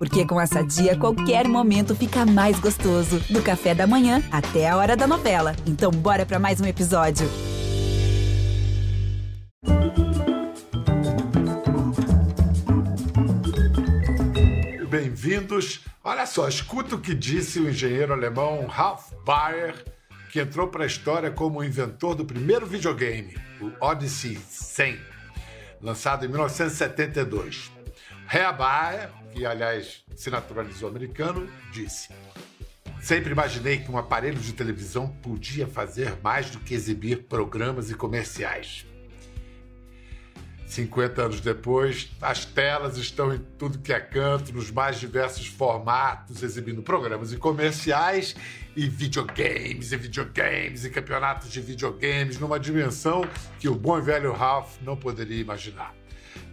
Porque com essa dia, qualquer momento fica mais gostoso. Do café da manhã até a hora da novela. Então, bora para mais um episódio. Bem-vindos. Olha só, escuta o que disse o engenheiro alemão Ralph Baer, que entrou para a história como o inventor do primeiro videogame, o Odyssey 100, lançado em 1972. Rea Baer que aliás se naturalizou americano, disse: Sempre imaginei que um aparelho de televisão podia fazer mais do que exibir programas e comerciais. 50 anos depois, as telas estão em tudo que é canto, nos mais diversos formatos, exibindo programas e comerciais e videogames e videogames e campeonatos de videogames numa dimensão que o bom e velho Ralph não poderia imaginar.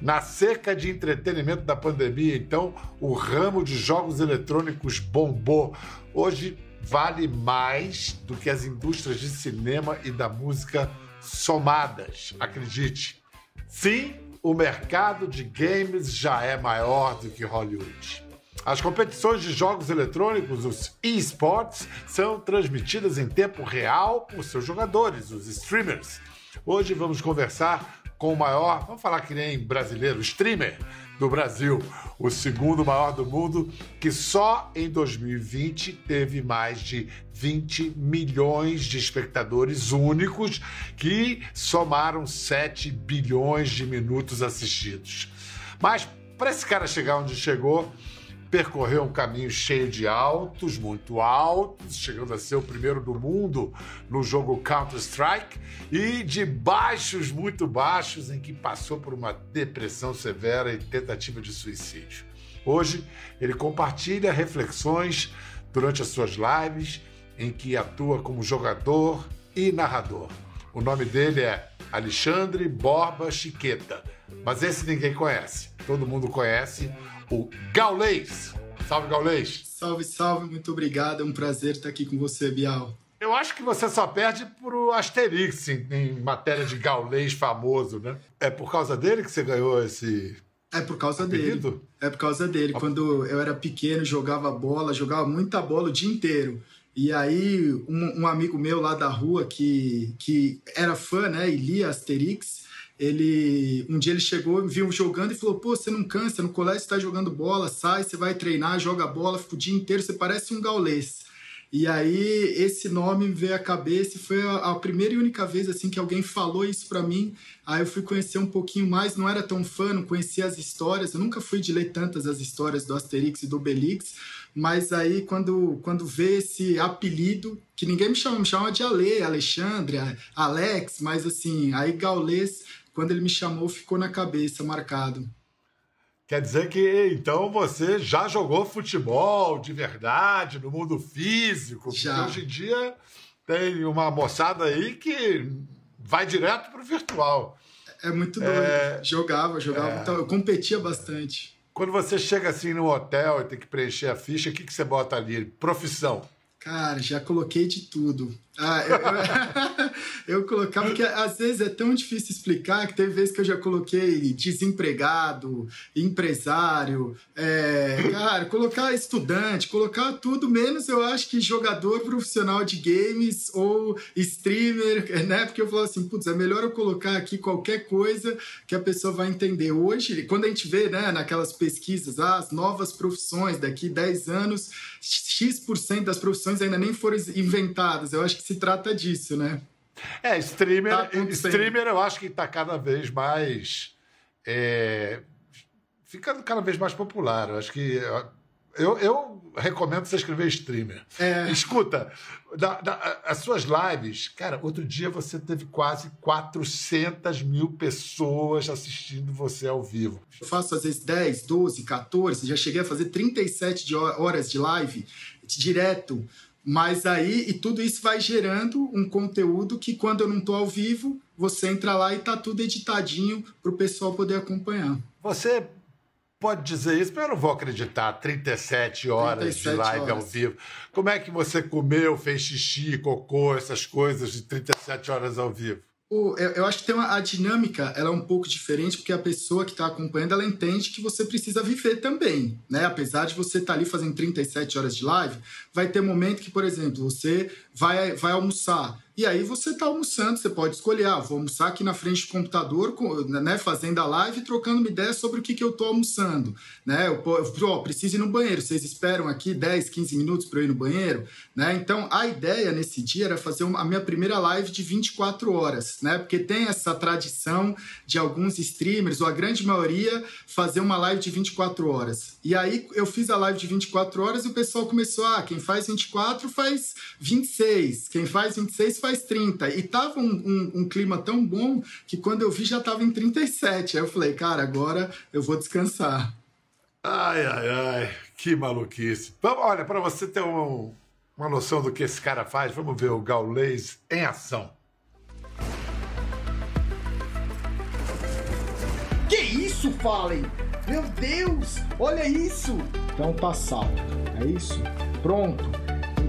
Na seca de entretenimento da pandemia, então, o ramo de jogos eletrônicos bombou. Hoje vale mais do que as indústrias de cinema e da música somadas, acredite. Sim, o mercado de games já é maior do que Hollywood. As competições de jogos eletrônicos, os esports, são transmitidas em tempo real por seus jogadores, os streamers. Hoje vamos conversar com o maior, vamos falar que nem brasileiro, streamer do Brasil, o segundo maior do mundo, que só em 2020 teve mais de 20 milhões de espectadores únicos que somaram 7 bilhões de minutos assistidos. Mas para esse cara chegar onde chegou, percorreu um caminho cheio de altos, muito altos, chegando a ser o primeiro do mundo no jogo Counter-Strike, e de baixos, muito baixos, em que passou por uma depressão severa e tentativa de suicídio. Hoje, ele compartilha reflexões durante as suas lives, em que atua como jogador e narrador. O nome dele é Alexandre Borba Chiqueta, mas esse ninguém conhece. Todo mundo conhece o Gaulês. Salve, Gaulês. Salve, salve, muito obrigado. É um prazer estar aqui com você, Bial. Eu acho que você só perde pro Asterix em, em matéria de gaulês famoso, né? É por causa dele que você ganhou esse é por causa apelido? dele. É por causa dele. Quando eu era pequeno, jogava bola, jogava muita bola o dia inteiro. E aí, um, um, amigo meu lá da rua que, que era fã, né, e lia Asterix, ele um dia ele chegou, viu jogando e falou: Pô, você não cansa, no colégio você tá jogando bola, sai, você vai treinar, joga bola, fica o dia inteiro, você parece um gaulês. E aí esse nome me veio à cabeça e foi a, a primeira e única vez assim que alguém falou isso para mim. Aí eu fui conhecer um pouquinho mais, não era tão fã, não conhecia as histórias, eu nunca fui de ler tantas as histórias do Asterix e do Obelix, mas aí quando quando vê esse apelido, que ninguém me chama, me chama de Ale, Alexandre, Alex, mas assim, aí gaulês quando ele me chamou, ficou na cabeça, marcado. Quer dizer que então você já jogou futebol de verdade, no mundo físico? Já. Hoje em dia tem uma moçada aí que vai direto para o virtual. É muito doido. É... Jogava, jogava. É... Então, eu competia bastante. Quando você chega assim no hotel e tem que preencher a ficha, o que, que você bota ali? Profissão. Cara, já coloquei de tudo. Ah, eu, eu, eu, colocava, porque às vezes é tão difícil explicar que teve vezes que eu já coloquei desempregado, empresário, é, cara, colocar estudante, colocar tudo menos eu acho que jogador profissional de games ou streamer, né? Porque eu falo assim, putz, é melhor eu colocar aqui qualquer coisa que a pessoa vai entender. Hoje, quando a gente vê, né, naquelas pesquisas, ah, as novas profissões, daqui 10 anos, X% das profissões ainda nem foram inventadas. Eu acho que se trata disso, né? É, streamer, tá streamer eu acho que está cada vez mais. É, ficando cada vez mais popular. Eu acho que. Eu, eu recomendo você escrever streamer. É. Escuta, da, da, as suas lives, cara, outro dia você teve quase 400 mil pessoas assistindo você ao vivo. Eu faço às vezes 10, 12, 14, já cheguei a fazer 37 de horas de live direto mas aí, e tudo isso vai gerando um conteúdo que quando eu não estou ao vivo, você entra lá e tá tudo editadinho para o pessoal poder acompanhar. Você pode dizer isso, mas eu não vou acreditar. 37 horas 37 de live horas. ao vivo. Como é que você comeu, fez xixi, cocô, essas coisas de 37 horas ao vivo? Eu acho que tem uma, a dinâmica ela é um pouco diferente porque a pessoa que está acompanhando ela entende que você precisa viver também, né? Apesar de você estar tá ali fazendo 37 horas de live, vai ter momento que, por exemplo, você vai, vai almoçar e aí você está almoçando, você pode escolher, ah, vou almoçar aqui na frente do computador, né, fazendo a live trocando uma ideia sobre o que, que eu estou almoçando. Né? Eu, eu preciso ir no banheiro, vocês esperam aqui 10, 15 minutos para eu ir no banheiro? Né? Então, a ideia nesse dia era fazer uma, a minha primeira live de 24 horas, né? porque tem essa tradição de alguns streamers, ou a grande maioria, fazer uma live de 24 horas. E aí eu fiz a live de 24 horas e o pessoal começou, ah, quem faz 24 faz 26, quem faz 26 faz faz 30. E tava um, um, um, clima tão bom que quando eu vi já tava em 37. Aí eu falei, cara, agora eu vou descansar. Ai, ai, ai, que maluquice. Olha, para você ter um, uma noção do que esse cara faz, vamos ver o Gaulês em ação. Que isso, Fallen? Meu Deus, olha isso! Então tá salvo, é isso? Pronto.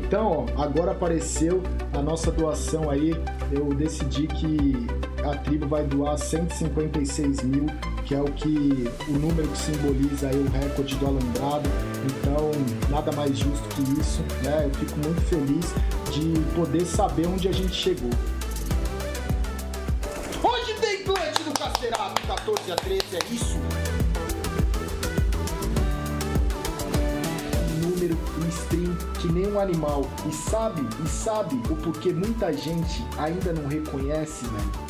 Então, ó, agora apareceu a nossa doação aí. Eu decidi que a tribo vai doar 156 mil, que é o que o número que simboliza aí o recorde do alambrado. Então, nada mais justo que isso, né? Eu fico muito feliz de poder saber onde a gente chegou. Hoje tem plant do Casterato, 14 a 13, é isso? Stream que nem um animal. E sabe, e sabe o porquê muita gente ainda não reconhece, velho?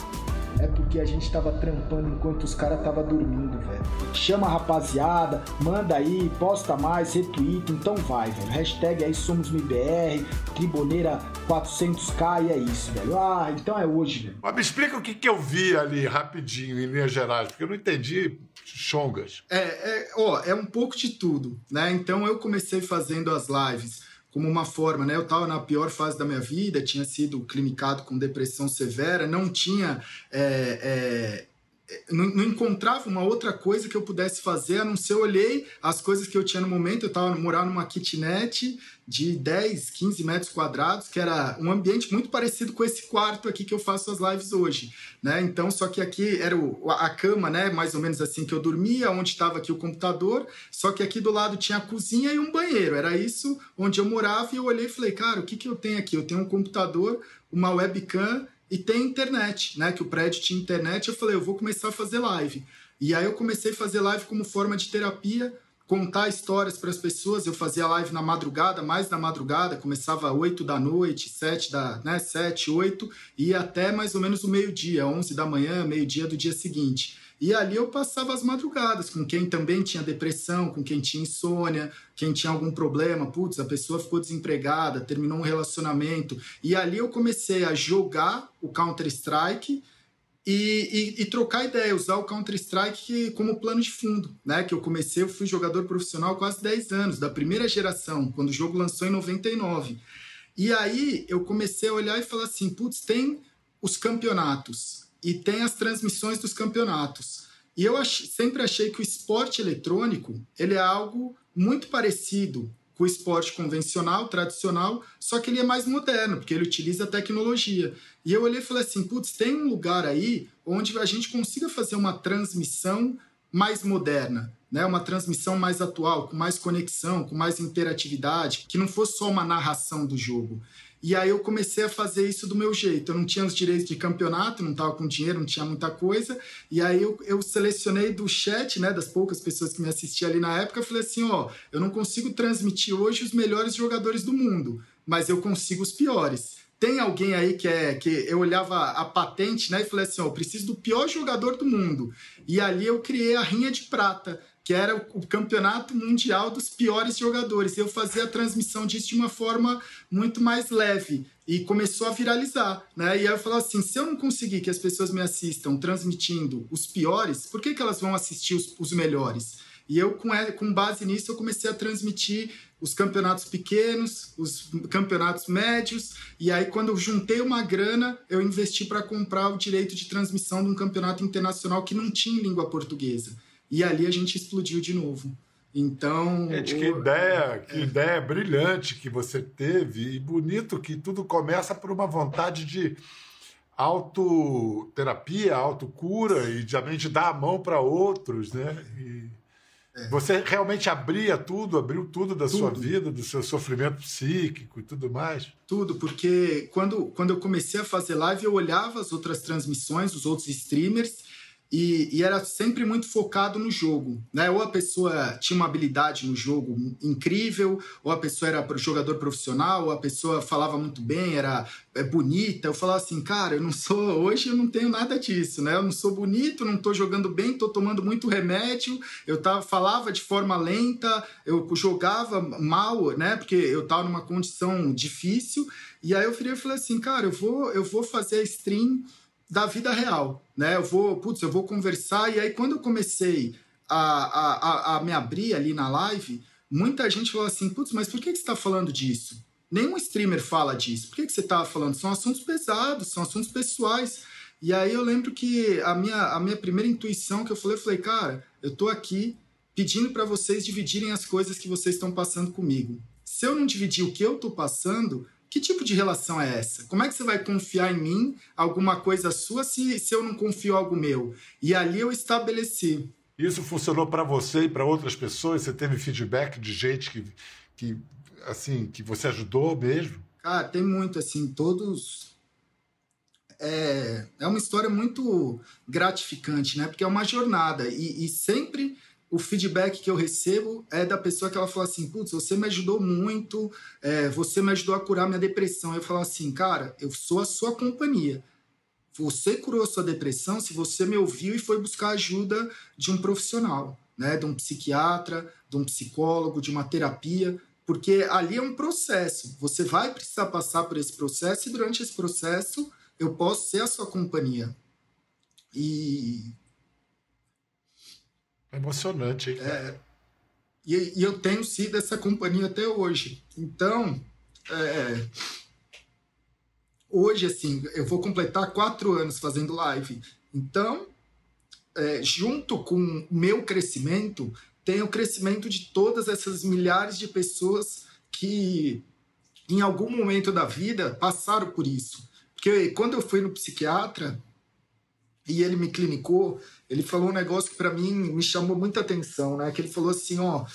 é porque a gente tava trampando enquanto os caras tava dormindo, velho. Chama a rapaziada, manda aí, posta mais, retweet, então vai, velho. Hashtag aí SomosMBR, Triboneira 400k e é isso, velho. Ah, então é hoje, velho. Mas me explica o que, que eu vi ali rapidinho, em linhas gerais, porque eu não entendi chongas. É, é, ó, é um pouco de tudo, né? Então eu comecei fazendo as lives como uma forma, né? Eu estava na pior fase da minha vida, tinha sido clinicado com depressão severa, não tinha é, é, não, não, encontrava uma outra coisa que eu pudesse fazer, a não ser olhei as coisas que eu tinha no momento. Eu estava morando numa kitnet de 10, 15 metros quadrados, que era um ambiente muito parecido com esse quarto aqui que eu faço as lives hoje, né? Então, só que aqui era o, a cama, né? Mais ou menos assim que eu dormia, onde estava aqui o computador, só que aqui do lado tinha a cozinha e um banheiro. Era isso onde eu morava e eu olhei e falei, cara, o que, que eu tenho aqui? Eu tenho um computador, uma webcam e tem internet, né? Que o prédio tinha internet. Eu falei, eu vou começar a fazer live. E aí eu comecei a fazer live como forma de terapia, contar histórias para as pessoas. Eu fazia live na madrugada, mais na madrugada, começava 8 da noite, 7 da, né, 7, 8 e até mais ou menos o meio-dia, 11 da manhã, meio-dia do dia seguinte. E ali eu passava as madrugadas com quem também tinha depressão, com quem tinha insônia, quem tinha algum problema. Putz, a pessoa ficou desempregada, terminou um relacionamento. E ali eu comecei a jogar o Counter-Strike. E, e, e, trocar ideia, usar o Counter-Strike como plano de fundo, né? Que eu comecei, eu fui jogador profissional há quase 10 anos, da primeira geração, quando o jogo lançou em 99. E aí eu comecei a olhar e falar assim, putz, tem os campeonatos e tem as transmissões dos campeonatos. E eu ach, sempre achei que o esporte eletrônico ele é algo muito parecido com o esporte convencional, tradicional, só que ele é mais moderno, porque ele utiliza tecnologia. E eu olhei e falei assim, putz, tem um lugar aí onde a gente consiga fazer uma transmissão mais moderna, né? uma transmissão mais atual, com mais conexão, com mais interatividade, que não fosse só uma narração do jogo. E aí eu comecei a fazer isso do meu jeito. Eu não tinha os direitos de campeonato, não estava com dinheiro, não tinha muita coisa. E aí eu, eu, selecionei do chat, né, das poucas pessoas que me assistiam ali na época, eu falei assim, ó, eu não consigo transmitir hoje os melhores jogadores do mundo, mas eu consigo os piores. Tem alguém aí que é que eu olhava a patente, né, e falei assim, ó, eu preciso do pior jogador do mundo. E ali eu criei a rinha de prata que era o, campeonato mundial dos piores jogadores. Eu fazia a transmissão disso de uma forma muito mais leve e começou a viralizar, né? E aí eu falava assim, se eu não conseguir que as pessoas me assistam transmitindo os piores, por que, que elas vão assistir os, os melhores? E eu, com, com base nisso, eu comecei a transmitir os campeonatos pequenos, os campeonatos médios, e aí quando eu juntei uma grana, eu investi para comprar o direito de transmissão de um campeonato internacional que não tinha língua portuguesa. E ali a gente explodiu de novo. Então. Gente, que o... ideia, que é. ideia brilhante que você teve, e bonito que tudo começa por uma vontade de autoterapia, autocura e de dar a mão para outros, né? E é. você realmente abria tudo, abriu tudo da tudo. sua vida, do seu sofrimento psíquico e tudo mais? Tudo, porque quando, quando eu comecei a fazer live, eu olhava as outras transmissões, os outros streamers, e, e, era sempre muito focado no jogo, né? Ou a pessoa tinha uma habilidade no jogo incrível, ou a pessoa era jogador profissional, ou a pessoa falava muito bem, era é, bonita. Eu falava assim, cara, eu não sou hoje, eu não tenho nada disso, né? Eu não sou bonito, não tô jogando bem, tô tomando muito remédio. Eu tava falava de forma lenta, eu jogava mal, né? Porque eu tava numa condição difícil. E aí eu virei e falei assim, cara, eu vou eu vou fazer a stream da vida real, né? Eu vou, putz, eu vou conversar. E aí, quando eu comecei a, a, a, me abrir ali na live, muita gente falou assim: putz, mas por que, que você está falando disso? Nenhum streamer fala disso. Por que, que você estava falando? São assuntos pesados, são assuntos pessoais. E aí eu lembro que a minha, a minha primeira intuição que eu falei, eu falei, cara, eu tô aqui pedindo para vocês dividirem as coisas que vocês estão passando comigo. Se eu não dividir o que eu tô passando, que tipo de relação é essa? Como é que você vai confiar em mim, alguma coisa sua, se, se eu não confio algo meu? E ali eu estabeleci. Isso funcionou para você e para outras pessoas? Você teve feedback de gente que, que, assim, que você ajudou mesmo? Cara, tem muito, assim, todos... É, é uma história muito gratificante, né? Porque é uma jornada e, e sempre o feedback que eu recebo é da pessoa que ela fala assim: Putz, você me ajudou muito, é, você me ajudou a curar minha depressão. Eu falo assim, cara, eu sou a sua companhia. Você curou a sua depressão se você me ouviu e foi buscar ajuda de um profissional, né? De um psiquiatra, de um psicólogo, de uma terapia, porque ali é um processo. Você vai precisar passar por esse processo e durante esse processo eu posso ser a sua companhia. E emocionante, hein? É, e, e, eu tenho sido essa companhia até hoje. Então, é, hoje, assim, eu vou completar quatro anos fazendo live. Então, é, junto com o meu crescimento, tem o crescimento de todas essas milhares de pessoas que, em algum momento da vida, passaram por isso. Porque quando eu fui no psiquiatra e ele me clinicou, ele falou um negócio que para mim me chamou muita atenção, né? Que ele falou assim, ó,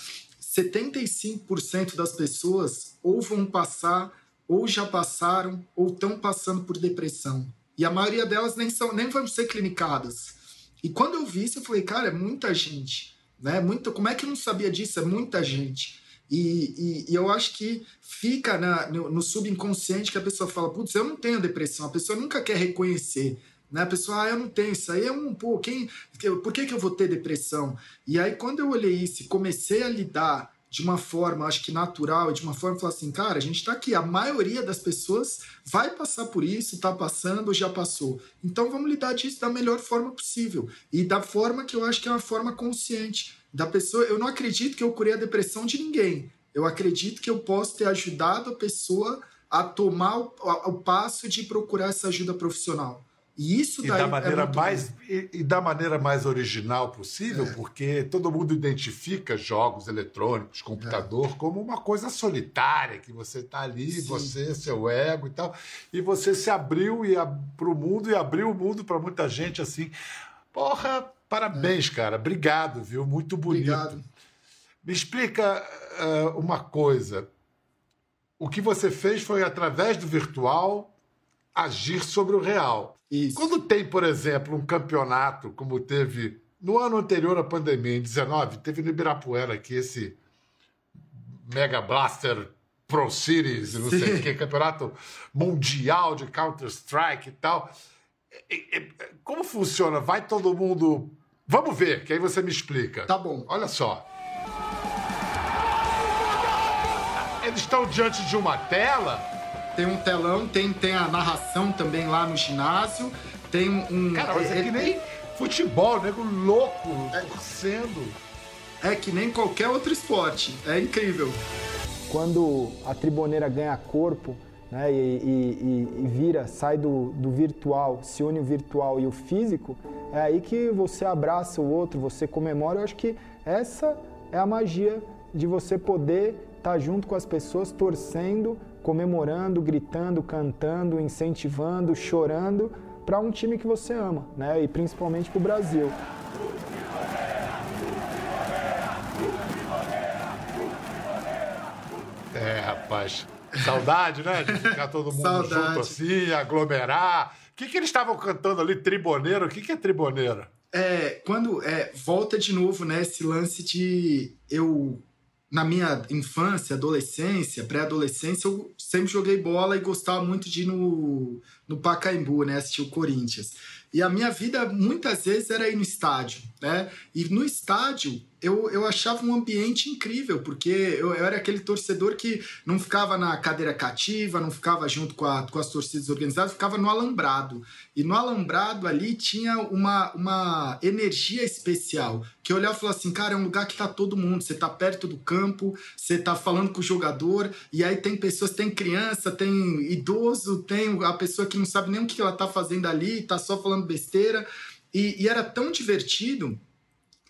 75% das pessoas ou vão passar, ou já passaram, ou estão passando por depressão. E a maioria delas nem são, nem vão ser clinicadas. E quando eu vi isso, eu falei, cara, é muita gente, né? Muita, como é que eu não sabia disso? É muita gente. E, e, e eu acho que fica na, no, no subconsciente que a pessoa fala, putz, eu não tenho depressão. A pessoa nunca quer reconhecer. Né? A pessoa, ah, eu não tenho isso aí, é um pô, quem, por que, que eu vou ter depressão? E aí, quando eu olhei isso e comecei a lidar de uma forma, acho que natural, e de uma forma, falar assim, cara, a gente está aqui, a maioria das pessoas vai passar por isso, está passando, já passou. Então vamos lidar disso da melhor forma possível. E da forma que eu acho que é uma forma consciente. Da pessoa, eu não acredito que eu curei a depressão de ninguém. Eu acredito que eu posso ter ajudado a pessoa a tomar o, o passo de procurar essa ajuda profissional. E isso e da é maneira é mais e, e, da maneira mais original possível, é. porque todo mundo identifica jogos eletrônicos, computador, é. como uma coisa solitária que você está ali, Sim. você, seu ego e tal, e você se abriu para o mundo e abriu o mundo para muita gente assim. Porra, parabéns, é. cara. Obrigado, viu? Muito bonito. Obrigado. Me explica uh, uma coisa. O que você fez foi através do virtual agir sobre o real. Isso. Quando tem, por exemplo, um campeonato como teve no ano anterior à pandemia, em 19, teve no Ibirapuera aqui esse Mega Blaster Pro Series, não sei o que, campeonato mundial de Counter-Strike e tal. Como funciona? Vai todo mundo. Vamos ver, que aí você me explica. Tá bom. Olha só. Eles estão diante de uma tela tem um telão, tem, tem a narração também lá no ginásio, tem um. Cara, mas é, é que nem futebol, nego louco, é, torcendo. É que nem qualquer outro esporte. É incrível. Quando a triboneira ganha corpo, né, e, e, e, vira, sai do, do virtual, se une o virtual e o físico, é aí que você abraça o outro, você comemora. Eu acho que essa é a magia de você poder estar tá junto com as pessoas, torcendo comemorando, gritando, cantando, incentivando, chorando, para um time que você ama, né? E principalmente para o Brasil. É, rapaz. Saudade, né? De ficar todo mundo junto assim, aglomerar. O que, que eles estavam cantando ali? Triboneiro? O que, que é triboneiro? É, quando é, volta de novo, né, esse lance de eu na minha infância, adolescência, pré-adolescência, eu sempre joguei bola e gostava muito de ir no, no Pacaembu, né, assistir o Corinthians. E a minha vida muitas vezes era ir no estádio, né? E no estádio eu, eu achava um ambiente incrível, porque eu, eu, era aquele torcedor que não ficava na cadeira cativa, não ficava junto com, a, com as torcidas organizadas, ficava no alambrado. E no alambrado ali tinha uma, uma energia especial, que eu olhava e falava assim, cara, é um lugar que tá todo mundo, você tá perto do campo, você tá falando com o jogador, e aí tem pessoas, tem criança, tem idoso, tem a pessoa que não sabe nem o que ela tá fazendo ali, tá só falando besteira. E, e era tão divertido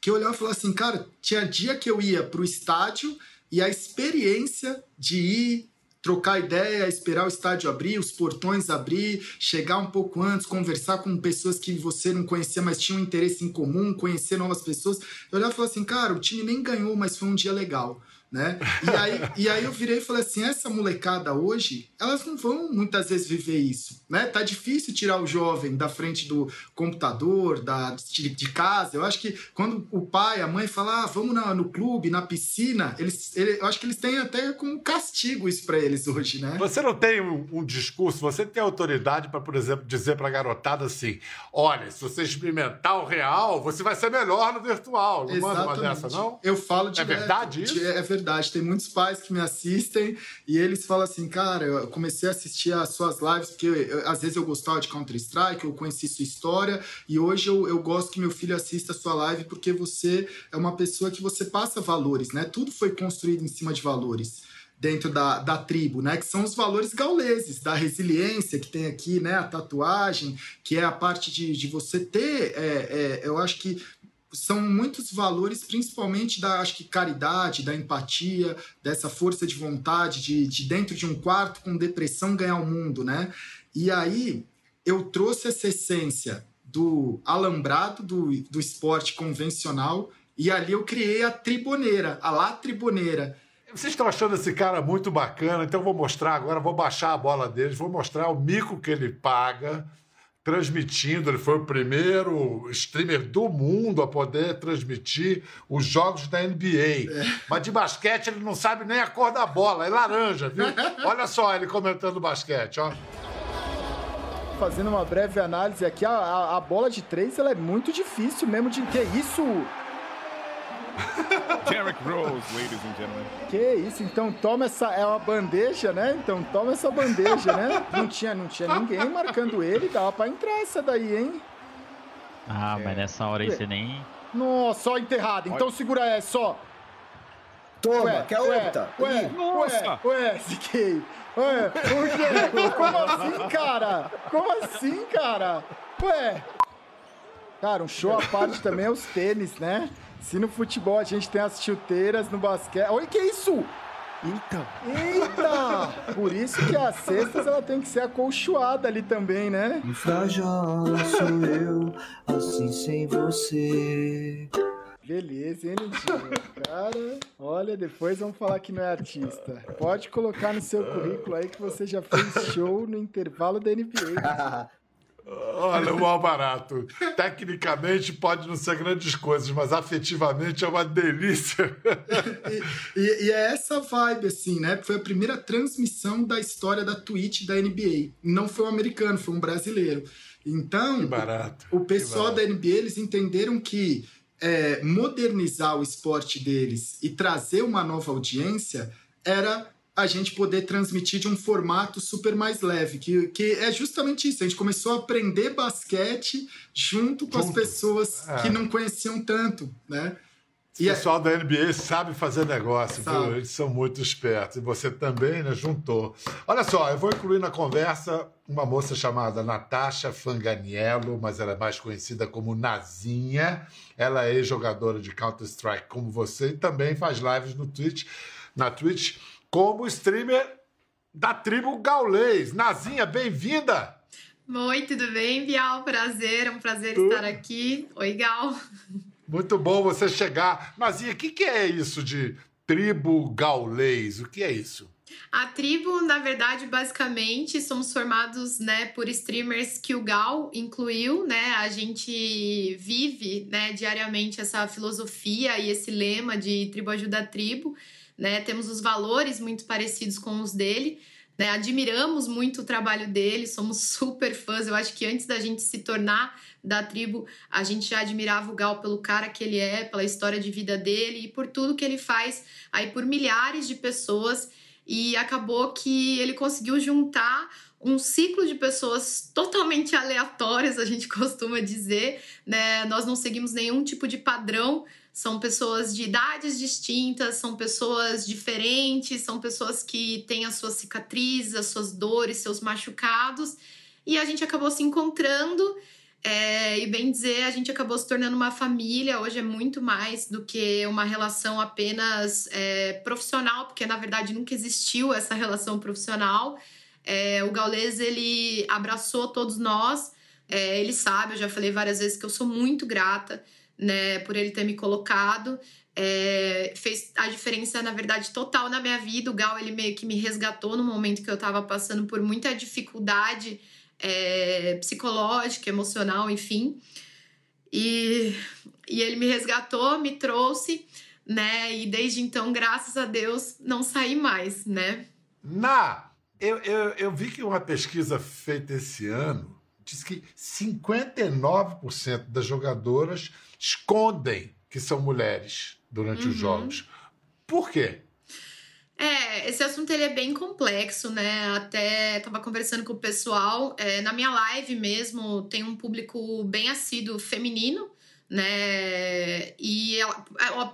que eu olhava e falava assim, cara, tinha dia que eu ia pro estádio e a experiência de ir trocar ideia, esperar o estádio abrir, os portões abrir, chegar um pouco antes, conversar com pessoas que você não conhecia, mas tinham um interesse em comum, conhecer novas pessoas. Eu olhava e falava assim, cara, o time nem ganhou, mas foi um dia legal né? E aí, e aí eu virei e falei assim, essa molecada hoje, elas não vão muitas vezes viver isso, né? Tá difícil tirar o jovem da frente do computador, da, de, casa. Eu acho que quando o pai, a mãe falam, ah, vamos na, no clube, na piscina, eles, ele, eu acho que eles têm até como castigo isso para eles hoje, né? Você não tem um, um discurso, você tem autoridade para, por exemplo, dizer para a garotada assim, olha, se você experimentar o real, você vai ser melhor no virtual. Não Exatamente. manda uma dessa, não? Eu falo de É verdade isso? É verdade verdade. Tem muitos pais que me assistem e eles falam assim, cara, eu comecei a assistir as suas lives porque eu, às vezes eu gostava de Counter-Strike, eu conheci sua história e hoje eu, eu gosto que meu filho assista a sua live porque você é uma pessoa que você passa valores, né? Tudo foi construído em cima de valores dentro da, da tribo, né? Que são os valores gauleses, da resiliência que tem aqui, né? A tatuagem, que é a parte de, de você ter, é, é, eu acho que são muitos valores, principalmente da acho que caridade, da empatia, dessa força de vontade de, de dentro de um quarto com depressão ganhar o mundo, né? E aí eu trouxe essa essência do alambrado do, do esporte convencional e ali eu criei a triboneira, a lá triboneira. Vocês estão achando esse cara muito bacana, então vou mostrar agora, vou baixar a bola deles, vou mostrar o mico que ele paga transmitindo. Ele foi o primeiro streamer do mundo a poder transmitir os jogos da NBA. É. Mas de basquete ele não sabe nem a cor da bola, é laranja, viu? Olha só ele comentando basquete, ó. Fazendo uma breve análise aqui, a, a, a bola de três ela é muito difícil mesmo de. Que isso? Derrick Rose, ladies and gentlemen. Que isso, então toma essa. É uma bandeja, né? Então toma essa bandeja, né? Não tinha, não tinha ninguém marcando ele, dava pra entrar essa daí, hein? Ah, é. mas nessa hora aí você nem. Nossa, só enterrado. Então Olha. segura essa, só. Toma, ué, quer outra? Ué, Nossa. ué, ué, fiquei. Ué, o quê? Como assim, cara? Como assim, cara? Ué. Cara, um show à parte também é os tênis, né? Se no futebol a gente tem as chuteiras, no basquete. Olha que isso! Eita! Eita! Por isso que as cestas ela tem que ser acolchoada ali também, né? Infrajola sou eu, assim sem você. Beleza, hein, Lindinho? Cara, olha, depois vamos falar que não é artista. Pode colocar no seu currículo aí que você já fez show no intervalo da NBA. Olha, o mal barato. Tecnicamente pode não ser grandes coisas, mas afetivamente é uma delícia. e, e, e, é essa vibe, assim, né? Foi a primeira transmissão da história da Twitch da NBA. Não foi um americano, foi um brasileiro. Então, o, o, pessoal da NBA, eles entenderam que é, modernizar o esporte deles e trazer uma nova audiência era a gente poder transmitir de um formato super mais leve, que, que é justamente isso. A gente começou a aprender basquete junto com junto. as pessoas é. que não conheciam tanto, né? E o pessoal da NBA sabe fazer negócio, sabe. eles são muito espertos. E você também, né? Juntou. Olha só, eu vou incluir na conversa uma moça chamada Natasha Fanganiello, mas ela é mais conhecida como Nazinha. Ela é jogadora de Counter-Strike como você e também faz lives no Twitch, na Twitch como streamer da tribo gaulês. Nazinha, bem-vinda! Oi, tudo bem, Bial? Prazer, é um prazer tudo. estar aqui. Oi, Gal. Muito bom você chegar. E o que, que é isso de tribo gaulês? O que é isso? A tribo, na verdade, basicamente, somos formados, né, por streamers que o Gal incluiu, né? A gente vive, né, diariamente essa filosofia e esse lema de tribo ajuda a tribo, né? Temos os valores muito parecidos com os dele. Né? Admiramos muito o trabalho dele, somos super fãs. Eu acho que antes da gente se tornar da tribo, a gente já admirava o Gal pelo cara que ele é, pela história de vida dele e por tudo que ele faz aí por milhares de pessoas. E acabou que ele conseguiu juntar um ciclo de pessoas totalmente aleatórias, a gente costuma dizer, né? Nós não seguimos nenhum tipo de padrão são pessoas de idades distintas, são pessoas diferentes, são pessoas que têm as suas cicatrizes, as suas dores, seus machucados, e a gente acabou se encontrando. É, e bem dizer, a gente acabou se tornando uma família. Hoje é muito mais do que uma relação apenas é, profissional, porque na verdade nunca existiu essa relação profissional. É, o Gaules ele abraçou todos nós. É, ele sabe, eu já falei várias vezes que eu sou muito grata né, por ele ter me colocado. É, fez a diferença, na verdade, total na minha vida. O Gal, ele meio que me resgatou no momento que eu tava passando por muita dificuldade é, psicológica, emocional, enfim. E, e ele me resgatou, me trouxe, né? E desde então, graças a Deus, não saí mais, né? Na, eu, eu, eu vi que uma pesquisa feita esse ano diz que 59% das jogadoras escondem que são mulheres durante uhum. os jogos. Por quê? É, esse assunto ele é bem complexo, né? Até tava conversando com o pessoal. É, na minha live mesmo, tem um público bem assíduo feminino, né? E é,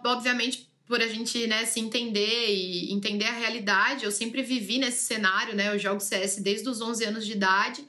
obviamente por a gente né, se entender e entender a realidade, eu sempre vivi nesse cenário, né? Eu jogo CS desde os 11 anos de idade.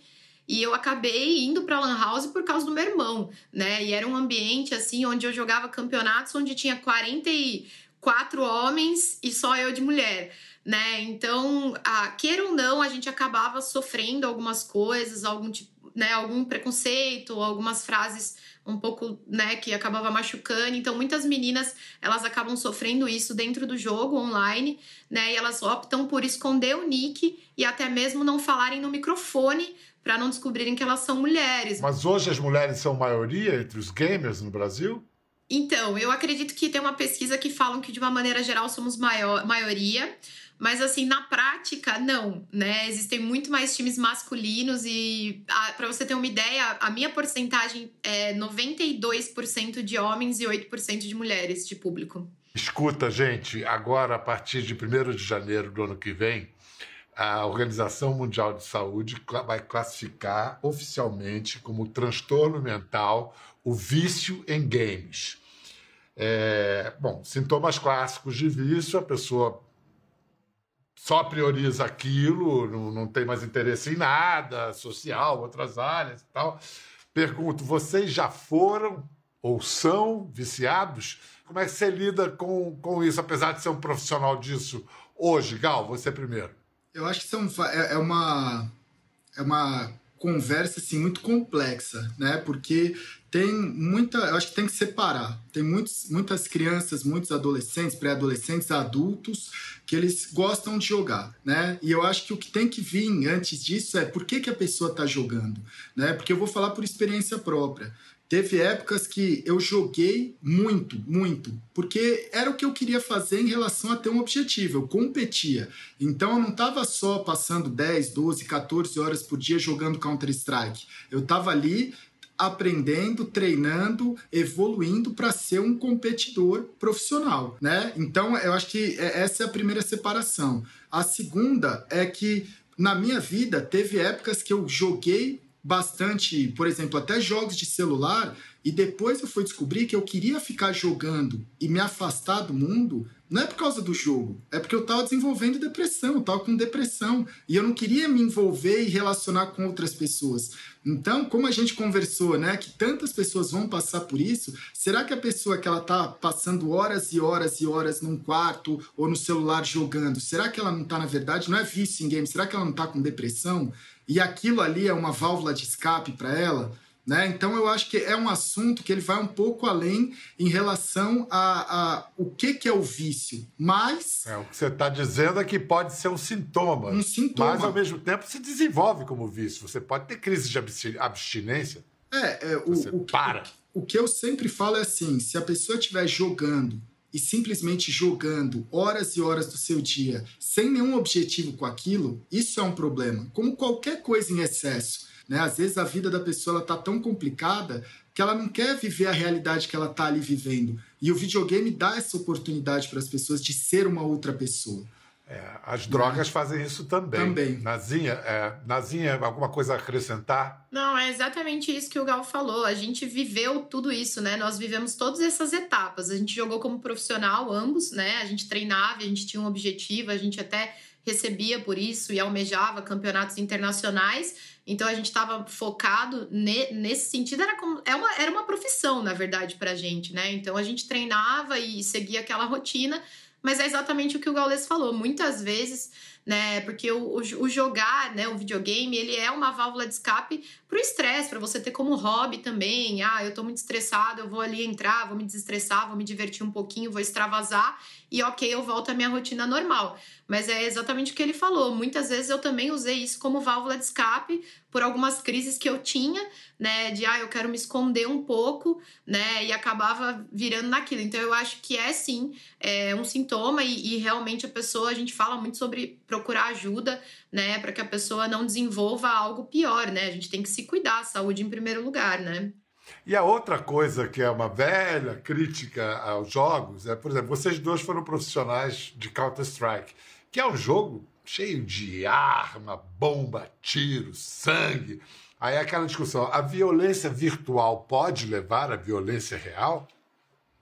E eu acabei indo para Lan House por causa do meu irmão, né? E era um ambiente assim onde eu jogava campeonatos onde tinha 44 homens e só eu de mulher. Né? Então, a, queira ou não, a gente acabava sofrendo algumas coisas, algum tipo, né, algum preconceito, algumas frases um pouco, né, que acabava machucando. Então, muitas meninas, elas acabam sofrendo isso dentro do jogo online, né? E elas optam por esconder o nick e até mesmo não falarem no microfone para não descobrirem que elas são mulheres. Mas hoje as mulheres são maioria entre os gamers no Brasil? Então, eu acredito que tem uma pesquisa que falam que de uma maneira geral somos maior, maioria, mas assim, na prática, não, né? Existem muito mais times masculinos e para você ter uma ideia, a minha porcentagem é 92% de homens e 8% de mulheres de público. Escuta, gente, agora a partir de 1 de janeiro do ano que vem, a Organização Mundial de Saúde vai classificar oficialmente como transtorno mental o vício em games. É, bom, sintomas clássicos de vício, a pessoa só prioriza aquilo, não, não tem mais interesse em nada, social, outras áreas e tal. Pergunto, vocês já foram ou são viciados? Como é que você lida com, com isso, apesar de ser um profissional disso hoje? Gal, você primeiro. Eu acho que são, é, é uma, é uma conversa assim, muito complexa, né? Porque tem muita. Eu acho que tem que separar. Tem muitos, muitas crianças, muitos adolescentes, pré-adolescentes, adultos, que eles gostam de jogar, né? E eu acho que o que tem que vir antes disso é por que, que a pessoa está jogando, né? Porque eu vou falar por experiência própria. Teve épocas que eu joguei muito, muito, porque era o que eu queria fazer em relação a ter um objetivo, eu competia. Então eu não estava só passando 10, 12, 14 horas por dia jogando Counter-Strike. Eu estava ali aprendendo, treinando, evoluindo para ser um competidor profissional, né? Então eu acho que é, essa é a primeira separação. A segunda é que na minha vida teve épocas que eu joguei bastante, por exemplo, até jogos de celular, e depois eu fui descobrir que eu queria ficar jogando e me afastar do mundo não é por causa do jogo, é porque eu tava desenvolvendo depressão, eu tava com depressão e eu não queria me envolver e relacionar com outras pessoas. Então, como a gente conversou, né, que tantas pessoas vão passar por isso, será que a pessoa que ela tá passando horas e horas e horas num quarto ou no celular jogando, será que ela não tá na verdade, não é vício em game, será que ela não tá com depressão? E aquilo ali é uma válvula de escape para ela? Né? Então eu acho que é um assunto que ele vai um pouco além em relação a, a o que, que é o vício. Mas. É, o que você está dizendo é que pode ser um sintoma. Um sintoma. Mas ao mesmo tempo se desenvolve como vício. Você pode ter crise de abstinência. É, é o, você o, para. O, o que eu sempre falo é assim: se a pessoa estiver jogando e simplesmente jogando horas e horas do seu dia sem nenhum objetivo com aquilo, isso é um problema. Como qualquer coisa em excesso. Né? Às vezes a vida da pessoa está tão complicada que ela não quer viver a realidade que ela está ali vivendo. E o videogame dá essa oportunidade para as pessoas de ser uma outra pessoa. É, as drogas né? fazem isso também. Também. Nazinha, é, Nazinha, alguma coisa a acrescentar? Não, é exatamente isso que o Gal falou. A gente viveu tudo isso, né? Nós vivemos todas essas etapas. A gente jogou como profissional, ambos, né? A gente treinava, a gente tinha um objetivo, a gente até recebia por isso e almejava campeonatos internacionais. Então a gente estava focado ne, nesse sentido, era, como, é uma, era uma profissão, na verdade, para a gente, né? Então a gente treinava e seguia aquela rotina, mas é exatamente o que o Gaules falou. Muitas vezes né? Porque o, o, o, jogar, né, o videogame, ele é uma válvula de escape pro estresse, para você ter como hobby também. Ah, eu tô muito estressado, eu vou ali entrar, vou me desestressar, vou me divertir um pouquinho, vou extravasar e ok, eu volto à minha rotina normal. Mas é exatamente o que ele falou. Muitas vezes eu também usei isso como válvula de escape por algumas crises que eu tinha, né? De ah, eu quero me esconder um pouco, né? E acabava virando naquilo. Então eu acho que é sim é um sintoma e, e realmente a pessoa, a gente fala muito sobre procurar ajuda, né? Para que a pessoa não desenvolva algo pior, né? A gente tem que se cuidar, saúde em primeiro lugar, né? E a outra coisa que é uma velha crítica aos jogos é, por exemplo, vocês dois foram profissionais de Counter-Strike, que é um jogo cheio de arma, bomba, tiro, sangue. Aí é aquela discussão: a violência virtual pode levar à violência real?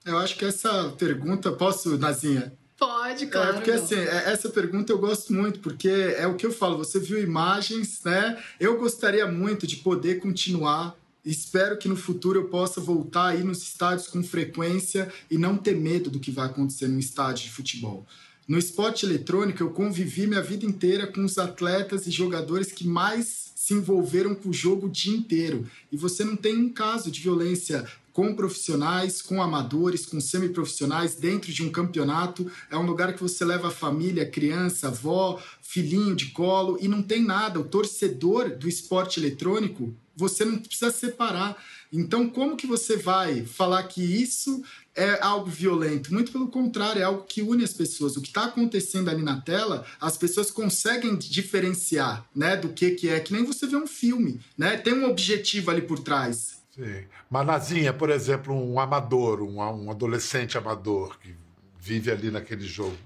Eu acho que essa pergunta, posso, Nazinha? Pode, claro. É porque assim, é, essa pergunta eu gosto muito, porque é o que eu falo, você viu imagens, né? Eu gostaria muito de poder continuar Espero que no futuro eu possa voltar aí nos estádios com frequência e não ter medo do que vai acontecer no estádio de futebol. No esporte eletrônico, eu convivi minha vida inteira com os atletas e jogadores que mais se envolveram com o jogo o dia inteiro. E você não tem um caso de violência com profissionais, com amadores, com semiprofissionais dentro de um campeonato. É um lugar que você leva a família, criança, avó, filhinho de colo e não tem nada. O torcedor do esporte eletrônico, você não precisa separar. Então, como que você vai falar que isso é algo violento? Muito pelo contrário, é algo que une as pessoas. O que está acontecendo ali na tela, as pessoas conseguem diferenciar, né, do que que é. Que nem você vê um filme, né? Tem um objetivo ali por trás. Sim. Manazinha, por exemplo, um amador, um, um adolescente amador que vive ali naquele jogo,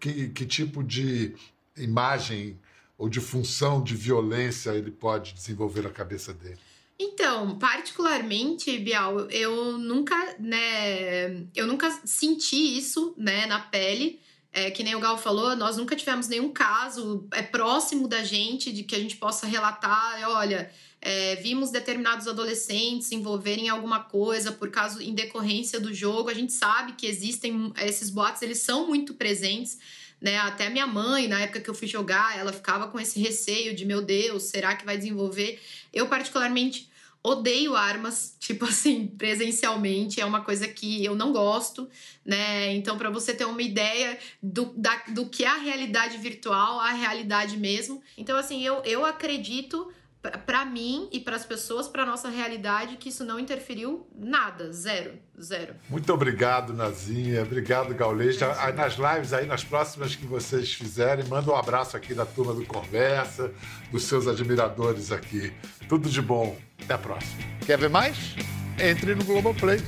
que, que tipo de imagem ou de função de violência ele pode desenvolver na cabeça dele? Então, particularmente, Bial, eu nunca, né, eu nunca senti isso, né, na pele. É, que nem o Gal falou, nós nunca tivemos nenhum caso é próximo da gente de que a gente possa relatar, olha, é, vimos determinados adolescentes se envolverem em alguma coisa por causa em decorrência do jogo. A gente sabe que existem esses boatos, eles são muito presentes. Né? Até minha mãe, na época que eu fui jogar, ela ficava com esse receio de meu Deus, será que vai desenvolver? Eu, particularmente, odeio armas, tipo assim, presencialmente, é uma coisa que eu não gosto, né? Então, para você ter uma ideia do, da, do que é a realidade virtual, a realidade mesmo. Então, assim, eu, eu acredito para mim e para as pessoas, para nossa realidade, que isso não interferiu nada, zero, zero. Muito obrigado, Nazinha, obrigado, Gaulês. Nas lives aí, nas próximas que vocês fizerem, manda um abraço aqui da turma do Conversa, dos seus admiradores aqui. Tudo de bom, até a próxima. Quer ver mais? Entre no Globoplay.